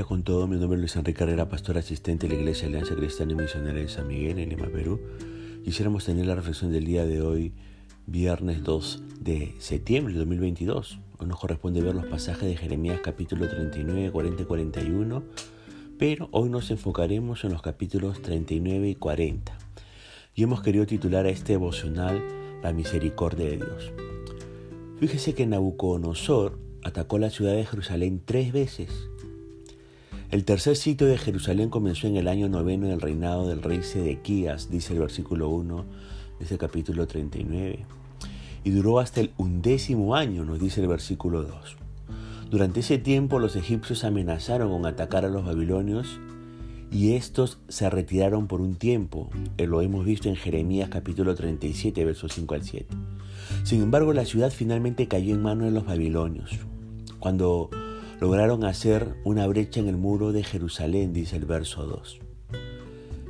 día con todo. Mi nombre es Luis Enrique Carrera, pastor asistente de la Iglesia Alianza Cristiana y Misionera de San Miguel en Lima, Perú. Quisiéramos tener la reflexión del día de hoy, viernes 2 de septiembre de 2022. Hoy nos corresponde ver los pasajes de Jeremías capítulo 39, 40 y 41, pero hoy nos enfocaremos en los capítulos 39 y 40. Y hemos querido titular a este devocional La misericordia de Dios. Fíjese que Nabucodonosor atacó la ciudad de Jerusalén tres veces el tercer sitio de Jerusalén comenzó en el año noveno del reinado del rey Sedequías, dice el versículo 1 de ese capítulo 39. Y duró hasta el undécimo año, nos dice el versículo 2. Durante ese tiempo los egipcios amenazaron con atacar a los babilonios y estos se retiraron por un tiempo. Eh, lo hemos visto en Jeremías capítulo 37, versos 5 al 7. Sin embargo, la ciudad finalmente cayó en manos de los babilonios. Cuando lograron hacer una brecha en el muro de Jerusalén, dice el verso 2.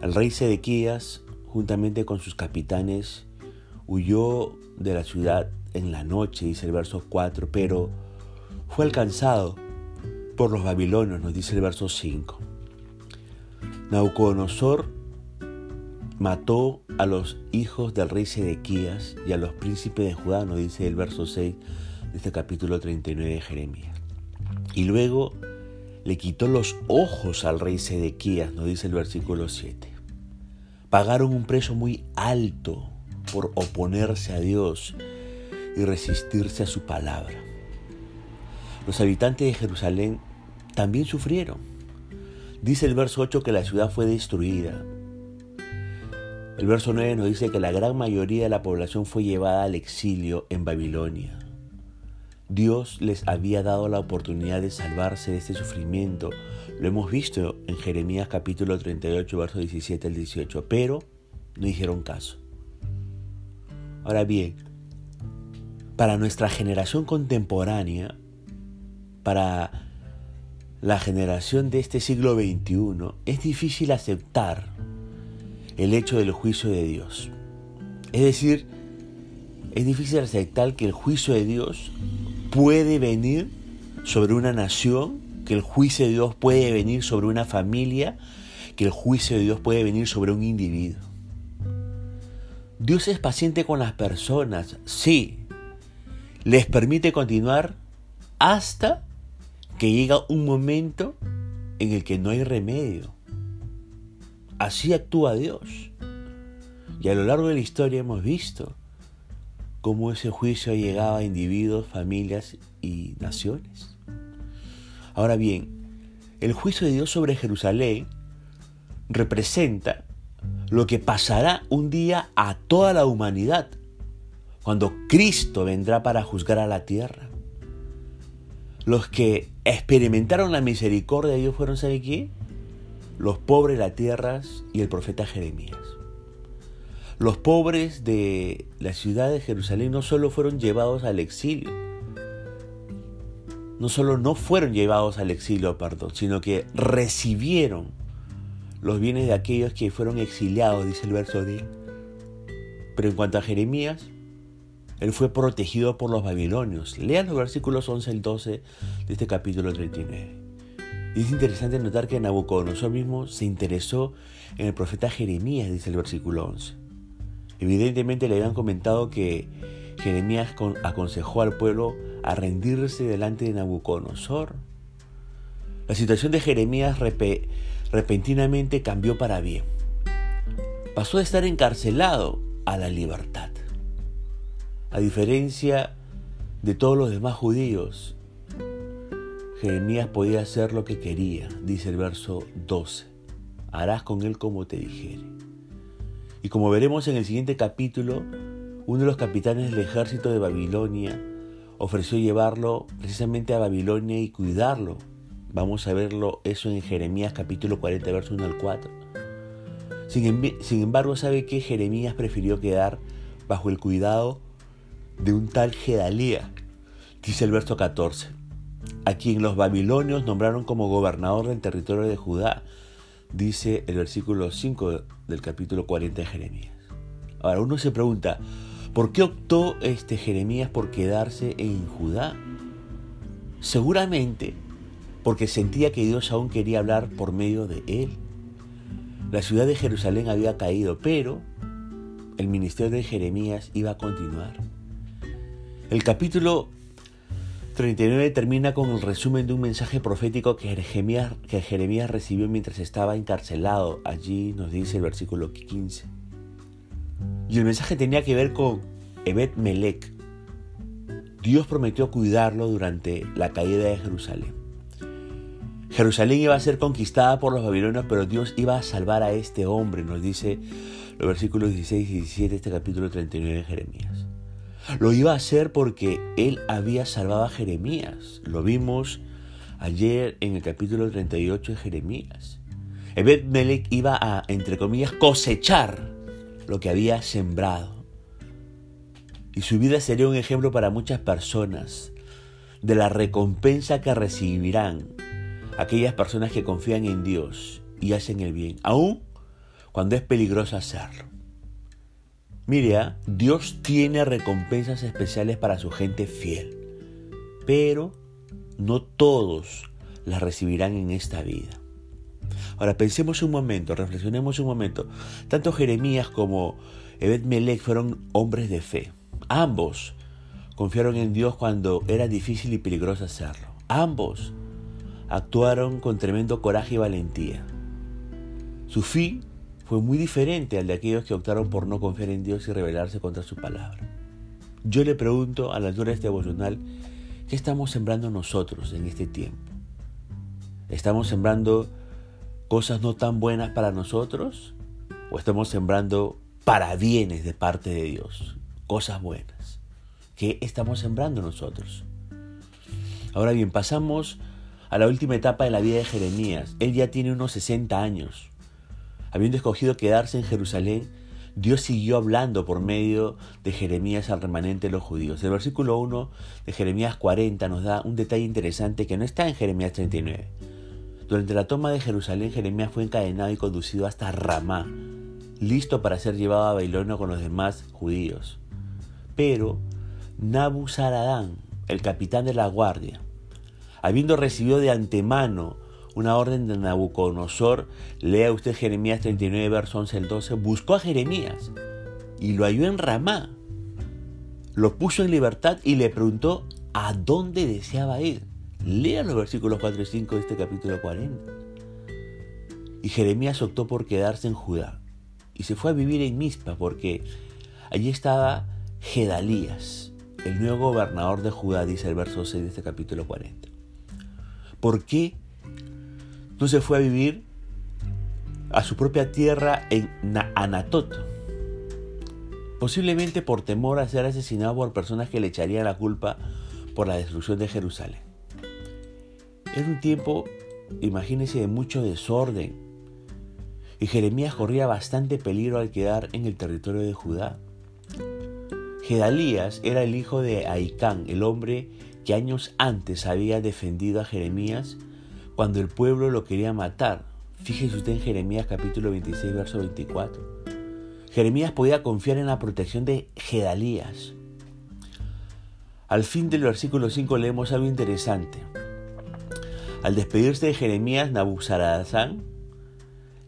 El rey Sedequías, juntamente con sus capitanes, huyó de la ciudad en la noche, dice el verso 4, pero fue alcanzado por los babilonios, nos dice el verso 5. Nauconosor mató a los hijos del rey Sedequías y a los príncipes de Judá, nos dice el verso 6 de este capítulo 39 de Jeremías. Y luego le quitó los ojos al rey Sedequías, nos dice el versículo 7. Pagaron un precio muy alto por oponerse a Dios y resistirse a su palabra. Los habitantes de Jerusalén también sufrieron. Dice el verso 8 que la ciudad fue destruida. El verso 9 nos dice que la gran mayoría de la población fue llevada al exilio en Babilonia. Dios les había dado la oportunidad de salvarse de este sufrimiento. Lo hemos visto en Jeremías capítulo 38, versos 17 al 18, pero no hicieron caso. Ahora bien, para nuestra generación contemporánea, para la generación de este siglo XXI, es difícil aceptar el hecho del juicio de Dios. Es decir, es difícil aceptar que el juicio de Dios puede venir sobre una nación, que el juicio de Dios puede venir sobre una familia, que el juicio de Dios puede venir sobre un individuo. Dios es paciente con las personas, sí. Les permite continuar hasta que llega un momento en el que no hay remedio. Así actúa Dios. Y a lo largo de la historia hemos visto cómo ese juicio ha llegado a individuos, familias y naciones. Ahora bien, el juicio de Dios sobre Jerusalén representa lo que pasará un día a toda la humanidad, cuando Cristo vendrá para juzgar a la tierra. Los que experimentaron la misericordia de Dios fueron, ¿sabe quién? Los pobres de la tierra y el profeta Jeremías. Los pobres de la ciudad de Jerusalén no solo fueron llevados al exilio, no solo no fueron llevados al exilio, perdón, sino que recibieron los bienes de aquellos que fueron exiliados, dice el verso 10. Pero en cuanto a Jeremías, él fue protegido por los babilonios. Lean los versículos 11 al 12 de este capítulo 39. Y es interesante notar que Nabucodonosor mismo se interesó en el profeta Jeremías, dice el versículo 11. Evidentemente le habían comentado que Jeremías aconsejó al pueblo a rendirse delante de Nabucodonosor. La situación de Jeremías repentinamente cambió para bien. Pasó de estar encarcelado a la libertad. A diferencia de todos los demás judíos, Jeremías podía hacer lo que quería, dice el verso 12. Harás con él como te dijere. Y como veremos en el siguiente capítulo, uno de los capitanes del ejército de Babilonia ofreció llevarlo precisamente a Babilonia y cuidarlo. Vamos a verlo eso en Jeremías capítulo 40, verso 1 al 4. Sin, embargo, ¿sabe que Jeremías prefirió quedar bajo el cuidado de un tal Gedalía? Dice el verso 14, a quien los babilonios nombraron como gobernador del territorio de Judá dice el versículo 5 del capítulo 40 de Jeremías. Ahora uno se pregunta, ¿por qué optó este Jeremías por quedarse en Judá? Seguramente porque sentía que Dios aún quería hablar por medio de él. La ciudad de Jerusalén había caído, pero el ministerio de Jeremías iba a continuar. El capítulo 39 termina con el resumen de un mensaje profético que Jeremías, recibió mientras estaba encarcelado. Allí nos dice el versículo 15. Y el mensaje tenía que ver con Ebed Melech. Dios prometió cuidarlo durante la caída de Jerusalén. Jerusalén iba a ser conquistada por los babilonios, pero Dios iba a salvar a este hombre, nos dice los versículos 16 y 17 de este capítulo 39 de Jeremías. Lo iba a hacer porque él había salvado a Jeremías. Lo vimos ayer en el capítulo 38 de Jeremías. Ebed iba a, entre comillas, cosechar lo que había sembrado. Y su vida sería un ejemplo para muchas personas de la recompensa que recibirán aquellas personas que confían en Dios y hacen el bien, aun cuando es peligroso hacerlo. ¿Ah? Dios tiene recompensas especiales para su gente fiel, pero no todos las recibirán en esta vida. Ahora pensemos un momento, reflexionemos un momento. Tanto Jeremías como Ebed Melech fueron hombres de fe. Ambos confiaron en Dios cuando era difícil y peligroso hacerlo. Ambos actuaron con tremendo coraje y valentía. Su fin fue muy diferente al de aquellos que optaron por no confiar en Dios y rebelarse contra su palabra. Yo le pregunto a la altura de este devocional, ¿qué estamos sembrando nosotros en este tiempo? ¿Estamos sembrando cosas no tan buenas para nosotros? ¿O estamos sembrando para bienes de parte de Dios? Cosas buenas. ¿Qué estamos sembrando nosotros? Ahora bien, pasamos a la última etapa de la vida de Jeremías. Él ya tiene unos 60 años. Habiendo escogido quedarse en Jerusalén, Dios siguió hablando por medio de Jeremías al remanente de los judíos. El versículo 1 de Jeremías 40 nos da un detalle interesante que no está en Jeremías 39. Durante la toma de Jerusalén, Jeremías fue encadenado y conducido hasta Ramá, listo para ser llevado a Babilonia con los demás judíos. Pero Nabuzaradán, el capitán de la guardia, habiendo recibido de antemano una orden de Nabucodonosor, lea usted Jeremías 39, verso 11 al 12, buscó a Jeremías y lo halló en Ramá. Lo puso en libertad y le preguntó a dónde deseaba ir. Lea los versículos 4 y 5 de este capítulo 40. Y Jeremías optó por quedarse en Judá y se fue a vivir en Mizpa porque allí estaba Gedalías, el nuevo gobernador de Judá, dice el verso 6 de este capítulo 40. ¿Por qué no se fue a vivir a su propia tierra en Anatot, posiblemente por temor a ser asesinado por personas que le echarían la culpa por la destrucción de Jerusalén. Era un tiempo, imagínense, de mucho desorden, y Jeremías corría bastante peligro al quedar en el territorio de Judá. Gedalías era el hijo de Aicán, el hombre que años antes había defendido a Jeremías cuando el pueblo lo quería matar. Fíjese usted en Jeremías capítulo 26, verso 24. Jeremías podía confiar en la protección de Gedalías. Al fin del versículo 5 leemos algo interesante. Al despedirse de Jeremías, Nabuzaradazán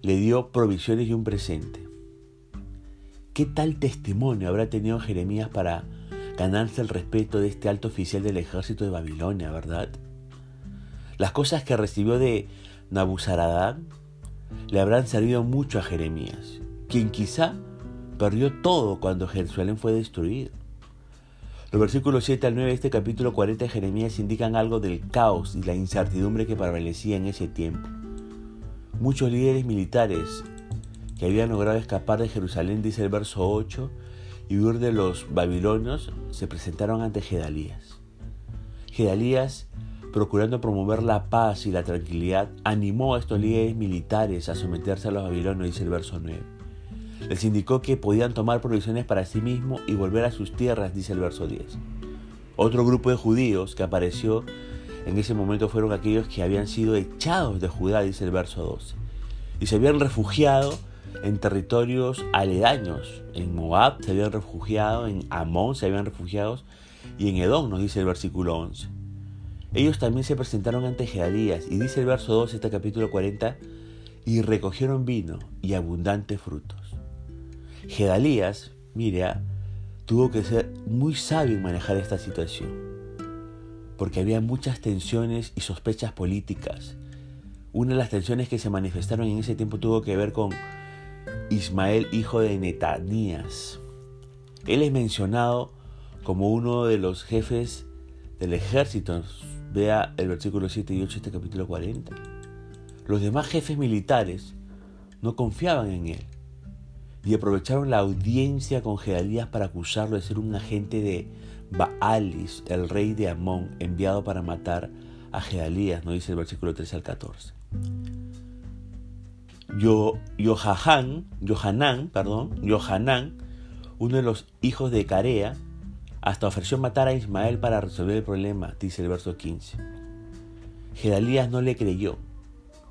le dio provisiones y un presente. ¿Qué tal testimonio habrá tenido Jeremías para ganarse el respeto de este alto oficial del ejército de Babilonia, verdad? Las cosas que recibió de Nabuzaradán le habrán servido mucho a Jeremías, quien quizá perdió todo cuando Jerusalén fue destruido. Los versículos 7 al 9 de este capítulo 40 de Jeremías indican algo del caos y la incertidumbre que prevalecía en ese tiempo. Muchos líderes militares que habían logrado escapar de Jerusalén, dice el verso 8, y huir de los babilonios, se presentaron ante Gedalías. Gedalías procurando promover la paz y la tranquilidad, animó a estos líderes militares a someterse a los babilonios, dice el verso 9. Les indicó que podían tomar provisiones para sí mismos y volver a sus tierras, dice el verso 10. Otro grupo de judíos que apareció en ese momento fueron aquellos que habían sido echados de Judá, dice el verso 12, y se habían refugiado en territorios aledaños. En Moab se habían refugiado, en Amón se habían refugiado y en Edom nos dice el versículo 11. Ellos también se presentaron ante Gedalías, y dice el verso 2 de este capítulo 40, y recogieron vino y abundantes frutos. Gedalías, mire, ah, tuvo que ser muy sabio en manejar esta situación, porque había muchas tensiones y sospechas políticas. Una de las tensiones que se manifestaron en ese tiempo tuvo que ver con Ismael, hijo de Netanías. Él es mencionado como uno de los jefes del ejército. Vea el versículo 7 y 8 de este capítulo 40. Los demás jefes militares no confiaban en él y aprovecharon la audiencia con Gedalías para acusarlo de ser un agente de Baalis, el rey de Amón, enviado para matar a Gedalías, no dice el versículo 13 al 14. Yo, perdón, uno de los hijos de Carea, hasta ofreció matar a Ismael para resolver el problema, dice el verso 15. Gedalías no le creyó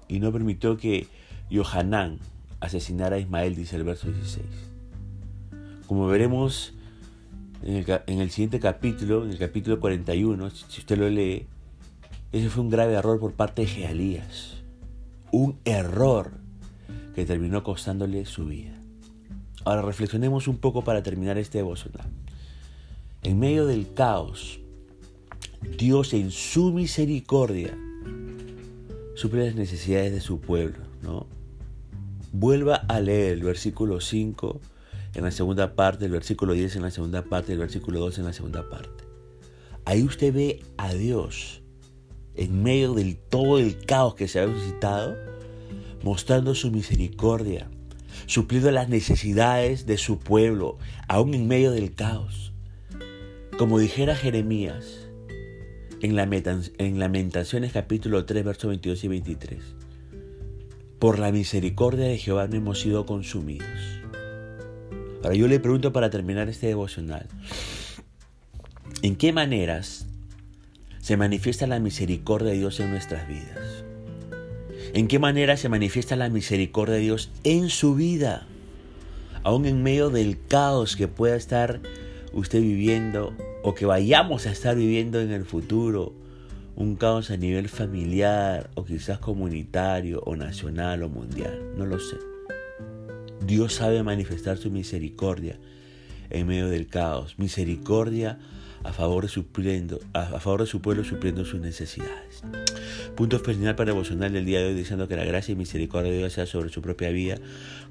y no permitió que Yohanan asesinara a Ismael, dice el verso 16. Como veremos en el, en el, siguiente capítulo, en el capítulo 41, si usted lo lee, ese fue un grave error por parte de Gedalías. Un error que terminó costándole su vida. Ahora reflexionemos un poco para terminar este devocional. En medio del caos, Dios en su misericordia suple las necesidades de su pueblo, ¿no? Vuelva a leer el versículo 5 en la segunda parte, el versículo 10 en la segunda parte, el versículo 2 en la segunda parte. Ahí usted ve a Dios en medio del todo el caos que se ha suscitado, mostrando su misericordia, supliendo las necesidades de su pueblo, aún en medio del caos. Como dijera Jeremías en, en Lamentaciones capítulo 3, versos 22 y 23, por la misericordia de Jehová no hemos sido consumidos. Ahora yo le pregunto para terminar este devocional, ¿en qué maneras se manifiesta la misericordia de Dios en nuestras vidas? ¿En qué manera se manifiesta la misericordia de Dios en su vida? Aún en medio del caos que pueda estar usted viviendo o que vayamos a estar viviendo en el futuro, un caos a nivel familiar o quizás comunitario o nacional o mundial, no lo sé. Dios sabe manifestar su misericordia en medio del caos, misericordia a favor de su, a favor de su pueblo supliendo sus necesidades. Punto final para devocional del día de hoy diciendo que la gracia y misericordia de Dios sea sobre su propia vida.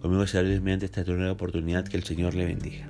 Conmigo será mediante esta nueva oportunidad que el Señor le bendiga.